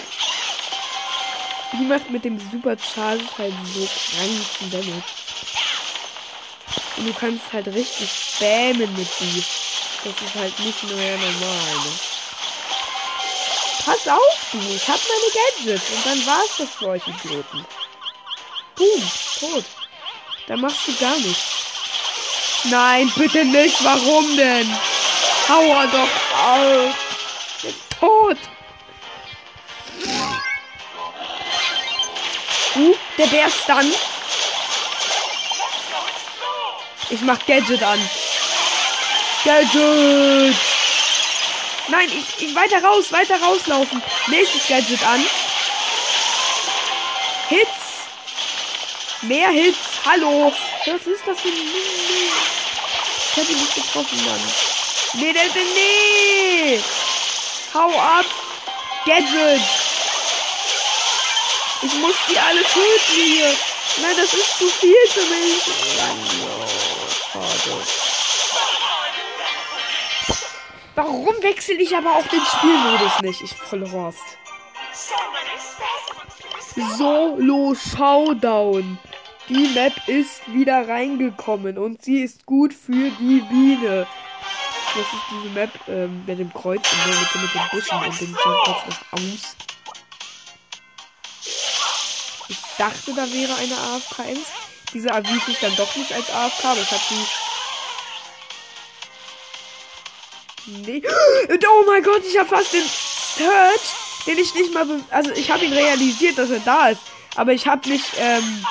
Die macht mit dem Supercharge halt so kranken Damage. Und du kannst halt richtig spammen mit die. Das ist halt nicht mehr normal, ne? Pass auf, du. Ich hab meine Gadgets. Und dann war's das für euch Idioten. Boom. Tot. Da machst du gar nichts. Nein, bitte nicht. Warum denn? Hau doch auf. Tot. Uh, der Bär stand. Ich mach Gadget an. Gadget. Nein, ich, ich weiter raus, weiter rauslaufen. Nächstes Gadget an. Hits. Mehr Hits. Hallo. Was ist das für ein... Ich hab ihn nicht getroffen, Mann. Nee, nee, nee, nee. Hau ab. Gadget. Ich muss die alle töten hier. Nein, das ist zu viel für mich. Oh. Warum wechsle ich aber auch den Spielmodus nicht? Ich voll Horst. Solo Showdown. Die Map ist wieder reingekommen und sie ist gut für die Biene. Das ist diese Map ähm, mit dem Kreuz und mit, mit den Buschen und dem kurz noch aus. Ich dachte, da wäre eine AFK 1. Diese erwies sich dann doch nicht als AFK, aber es hat sie. Nee. Oh mein Gott, ich habe fast den Search, den ich nicht mal. Also, ich habe ihn realisiert, dass er da ist. Aber ich habe nicht. Ähm,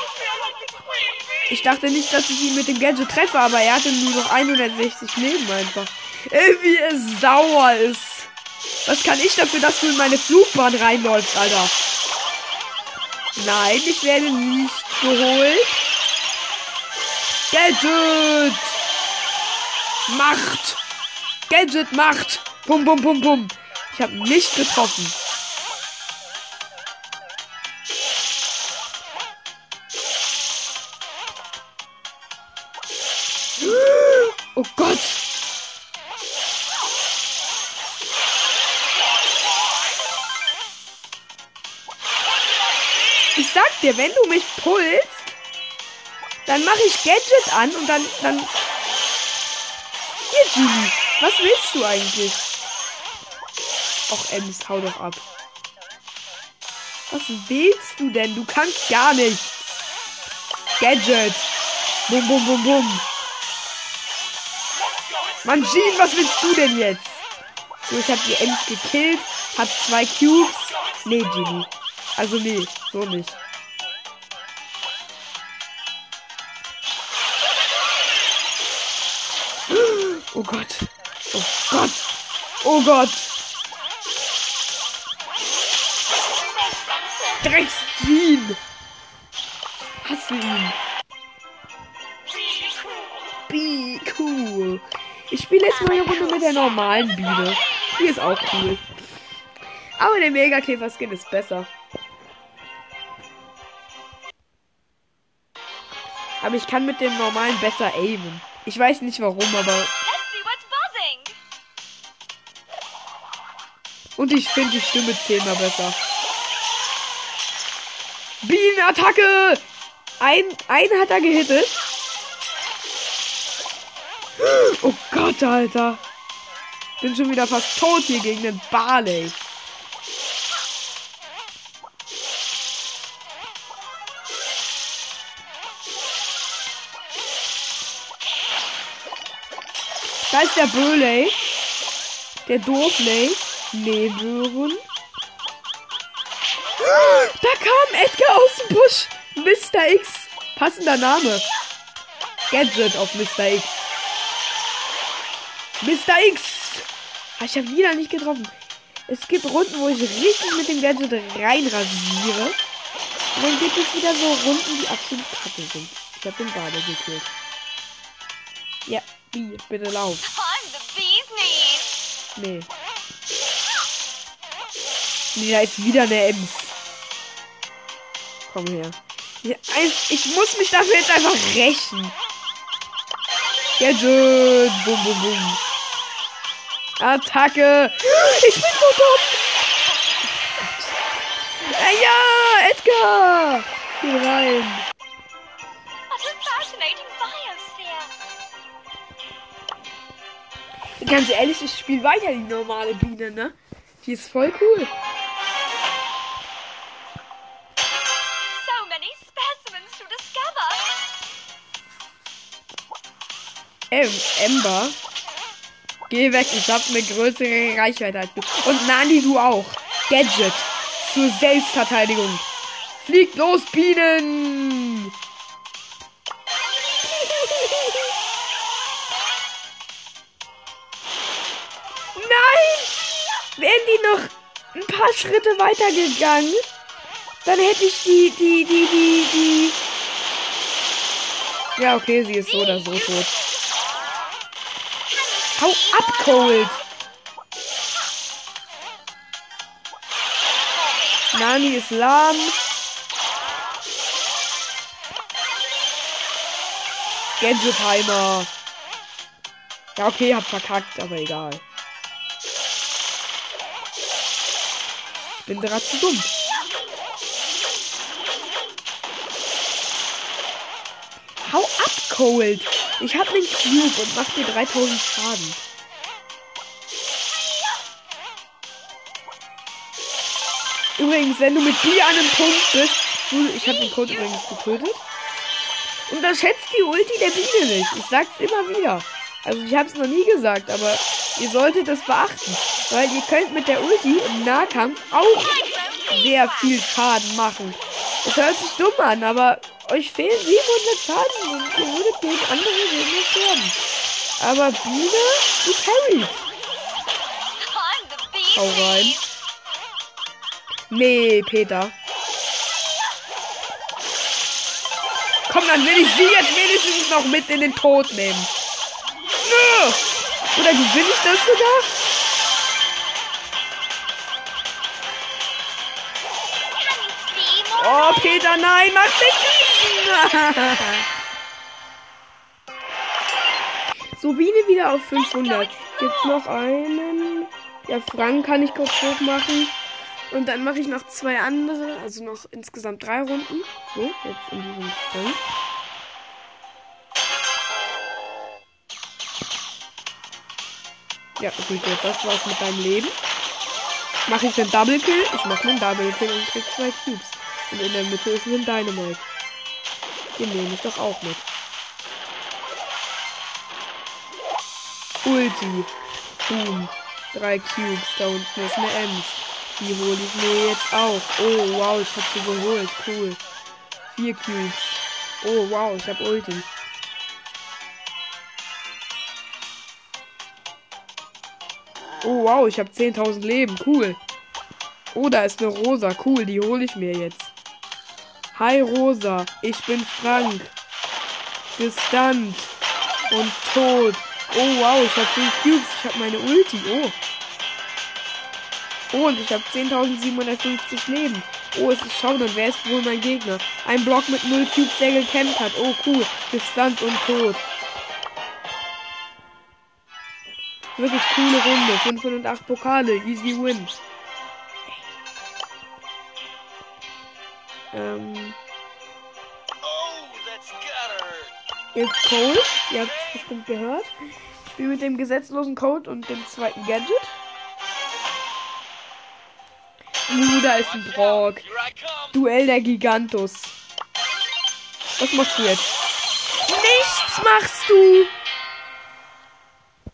ich dachte nicht, dass ich ihn mit dem Gadget treffe, aber er hatte nur noch 160 Leben einfach. Ey, wie es sauer ist. Was kann ich dafür, dass du in meine Flugbahn reinläufst, Alter? Nein, ich werde nicht geholt. Gadget! Macht! Gadget macht! Bum, bum, bum, bum. Ich habe nicht getroffen. Oh Gott! Ich sag dir, wenn du mich pulst, dann mache ich Gadget an und dann, dann. Hier, Julie. Was willst du eigentlich? Och, Ems, hau doch ab. Was willst du denn? Du kannst gar nichts. Gadget. Bum, bum, bum, bum. Mann, Jean, was willst du denn jetzt? So, ich hab die Ems gekillt. Hab zwei Cubes. Nee, Genie. Also nee, so nicht. Oh Gott. Oh Gott. Oh Gott. Drecks-Jean. Hasse ihn. Be cool. Ich spiele jetzt mal eine Runde mit der normalen Biene. Die ist auch cool. Aber der Mega-Käfer-Skin ist besser. Aber ich kann mit dem normalen besser aimen. Ich weiß nicht warum, aber. Und ich finde die Stimme zehnmal besser. Bienenattacke! Ein, ein hat er gehittet. Oh Gott, Alter. Bin schon wieder fast tot hier gegen den Barley. Da ist der Böhley. Der Doofley. Neberon. Da kam Edgar aus dem Busch. Mr. X. Passender Name. Gadget auf Mr. X. Mr. X. Ah, ich habe wieder nicht getroffen. Es gibt Runden, wo ich richtig mit dem Gadget reinrasiere. Und dann gibt es wieder so Runden, die absolut kacke sind. Ich habe den Bade gekillt. Ja, wie? Bitte lauf. Nee. Nee, da ist wieder eine Ems. Komm her. Ich muss mich dafür jetzt einfach rächen. Gadget. Bum, bum, bum. Attacke. Ich bin so dumm. Äh, ja, Edgar. Geh rein. Ganz ehrlich, ich spiele weiter die normale Biene, ne? Die ist voll cool. Em Ember. Geh weg, ich hab eine größere Reichweite als du. Und Nani, du auch. Gadget. Zur Selbstverteidigung. Fliegt los, Bienen! Nein! die noch ein paar Schritte weiter gegangen, dann hätte ich die, die, die, die, die. Ja, okay, sie ist so oder so tot. Hau ab, Cold! Nani ist lahm. Gänseheimer. Ja, okay, hab verkackt, aber egal. Ich bin gerade zu dumm. Hau ab, Cold. Ich hab einen Cube und mach dir 3000 Schaden. Übrigens, wenn du mit B an einem Punkt bist, du, ich habe den Code übrigens getötet. Unterschätzt die Ulti der Biene nicht. Ich sag's immer wieder. Also ich hab's noch nie gesagt, aber ihr solltet es beachten. Weil ihr könnt mit der Ulti im Nahkampf auch sehr viel Schaden machen. Es hört sich dumm an, aber euch fehlen 700 Schaden und ihr würdet gegen andere Gegner sterben. Aber Biene, du carried. Hau rein. Nee, Peter. Komm, dann will ich sie jetzt wenigstens noch mit in den Tod nehmen. Oder gewinne ich das sogar? Oh, Peter, nein, mach nicht so, Biene wieder auf 500. Jetzt noch einen. Ja, Frank kann ich kurz hoch machen. Und dann mache ich noch zwei andere, also noch insgesamt drei Runden. So, jetzt in diesem Stand. Ja, gut, das war's mit deinem Leben. Mache ich einen Double Kill? Ich mache einen Double Kill und krieg zwei Cubes. Und in der Mitte ist ein Dynamite. Den nehme ich doch auch mit. Ulti. Boom. Drei Cubes. Da unten ist eine Ems. Die hole ich mir jetzt auch. Oh, wow, ich habe sie geholt. Cool. Vier Cubes. Oh, wow, ich habe Ulti. Oh, wow, ich habe 10.000 Leben. Cool. Oh, da ist eine Rosa. Cool, die hole ich mir jetzt. Hi, Rosa. Ich bin Frank. Gestunt. Und tot. Oh, wow, ich habe 5 Cubes. Ich habe meine Ulti. Oh. Oh, und ich habe 10.750 Leben. Oh, es ist Showdown. Wer ist wohl mein Gegner? Ein Block mit 0 Cubes, der gekämpft hat. Oh, cool. Gestunt und tot. Wirklich coole Runde. 508 Pokale. Easy win. Ähm. Jetzt Cole. Ihr habt es bestimmt gehört. Ich spiele mit dem gesetzlosen Code und dem zweiten Gadget. Uh, da ist ein Brock. Duell der Gigantus. Was machst du jetzt? Nichts machst du!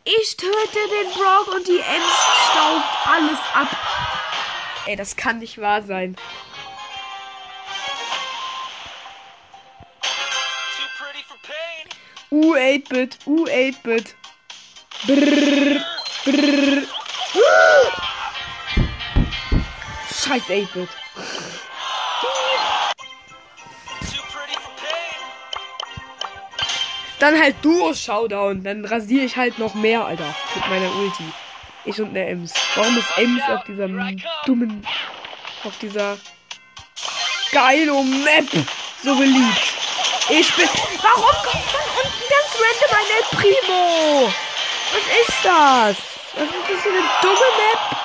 Ich töte den Brock und die Ems staubt alles ab. Ey, das kann nicht wahr sein. U8-Bit, U8-Bit. Brrr, brrr. Scheiß 8-Bit. Dann halt Duo Showdown. Dann rasiere ich halt noch mehr, Alter. Mit meiner Ulti. Ich und der Ems. Warum ist Ems auf dieser dummen. Auf dieser. Geilo Map so beliebt? Ich bin. Warum kommt ganz random ein El Primo? Was ist das? Was ist das für eine dumme Map?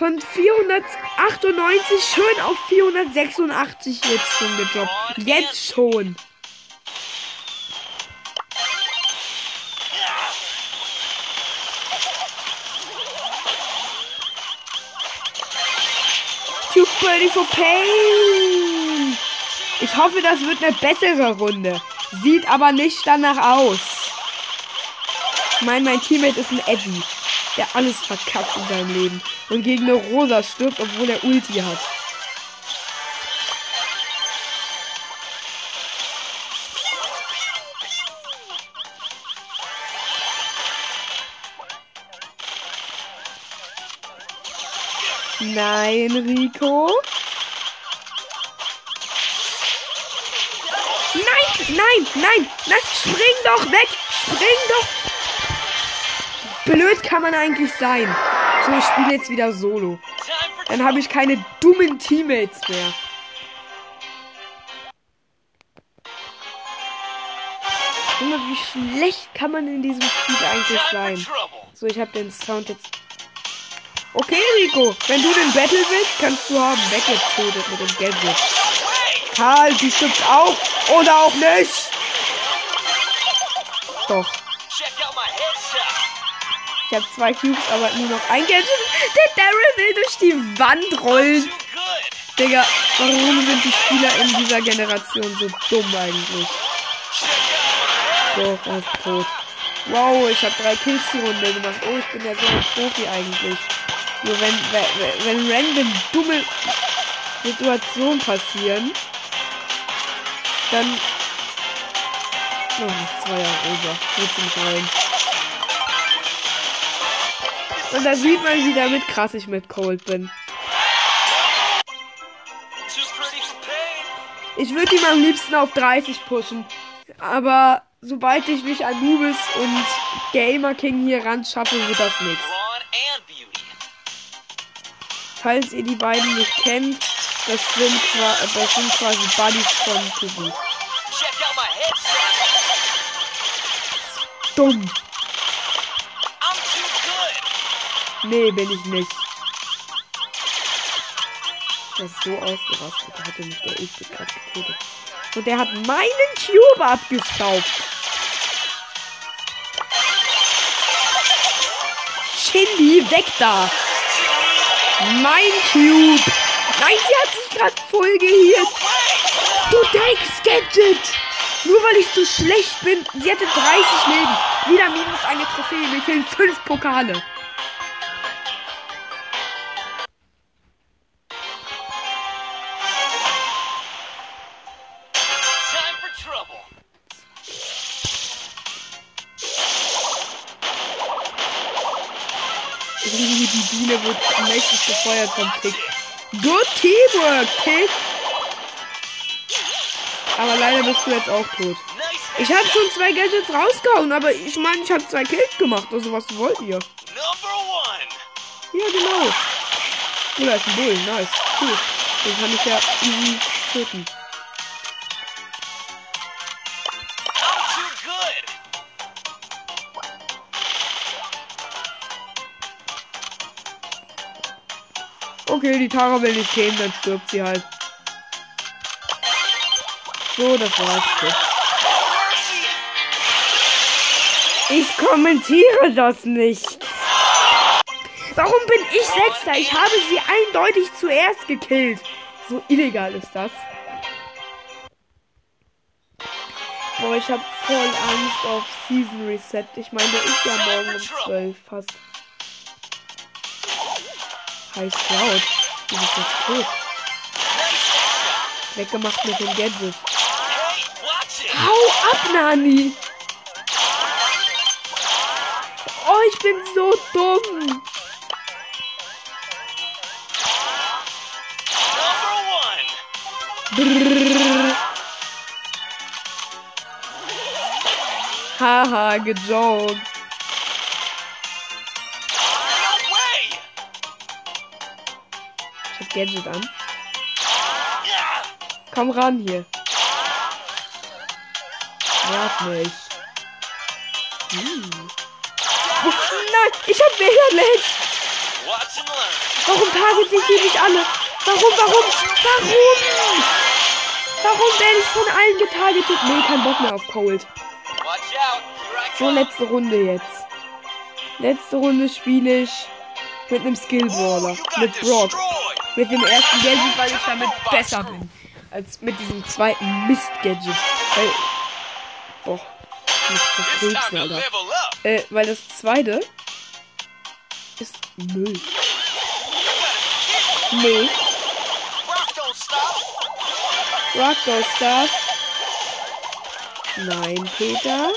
von 498 schön auf 486 jetzt schon gedroppt. Jetzt schon. Too pretty for pain. Ich hoffe, das wird eine bessere Runde. Sieht aber nicht danach aus. Ich meine, mein Teammate ist ein Eddie der alles verkackt in seinem Leben und gegen eine Rosa stirbt, obwohl er Ulti hat. Nein, Rico. Nein, nein, nein, spring doch weg, spring doch. Blöd kann man eigentlich sein. So, ich spiele jetzt wieder solo. Dann habe ich keine dummen Teammates mehr. Junge, wie schlecht kann man in diesem Spiel eigentlich sein? So, ich habe den Sound jetzt. Okay, Rico, wenn du den Battle willst, kannst du haben. Weggetötet mit dem Gadget. Karl, du stirbst auch oder auch nicht. Doch. Ich habe zwei Cubes, aber nur noch ein Gadget. Der Daryl will durch die Wand rollen. Digga, warum sind die Spieler in dieser Generation so dumm eigentlich? So, er ist tot. Wow, ich habe drei Kills die Runde gemacht. Oh, ich bin ja so ein Profi eigentlich. Nur wenn, wenn, wenn random dumme Situationen passieren, dann. Oh, Zweier Rosa. Willst du mich rein? Und da sieht man wieder, mit krass ich mit Cold bin. Ich würde ihn am liebsten auf 30 pushen. Aber sobald ich mich an Nubis und Gamer King hier ran schaffe, wird das nichts. Falls ihr die beiden nicht kennt, das sind, das sind quasi Buddies von Kubi. Dumm. Nee, bin ich nicht. Der ist so ausgerastet. Da hatte mich der Ilse gerade getötet. Und der hat meinen Cube abgestaubt. Shindy, weg da! Mein Cube! Nein, sie hat sich gerade voll gehielt! Du Dex-Gadget! Nur weil ich zu schlecht bin. Sie hatte 30 Leben. Wieder minus eine Trophäe. Mir fehlen 5 Pokale. Die Biene wird mächtig gefeuert vom Tick. Good Teamwork, Tick! Aber leider bist du jetzt auch tot. Ich habe schon zwei Gadgets rausgehauen, aber ich meine, ich habe zwei Kills gemacht. Also was wollt ihr? Ja, genau. Oh, da ist ein Bull. Nice. Cool. Den kann ich ja easy töten. Okay, die Tara will nicht gehen, dann stirbt sie halt. So, das war's. Ich kommentiere das nicht. Warum bin ich Sechster? Ich habe sie eindeutig zuerst gekillt. So illegal ist das. Boah, ich habe voll Angst auf Season Reset. Ich meine, der ist ja morgen um 12 fast. Heiß laut. Du bist jetzt tot. Weggemacht mit dem Gadget. Hau ab, Nani! Oh, ich bin so dumm! Haha, gejoggt. Gadget an. Komm ran hier. Nerv mich. Hm. Oh, nein, ich hab Megalet. Warum target ich nicht alle? Warum, warum, warum? Warum werde ich von allen getargetet? Nee, kein Bock mehr auf Cold. So, letzte Runde jetzt. Letzte Runde spiele ich mit einem Skillballer. Mit Brock. Mit dem ersten Gadget, weil ich damit besser bin. Als mit diesem zweiten Mist-Gadget. Weil. Boah. Das ist das Alter. Äh, weil das zweite ist Müll. Nee. Rock Go Stuff. Nein, Peter.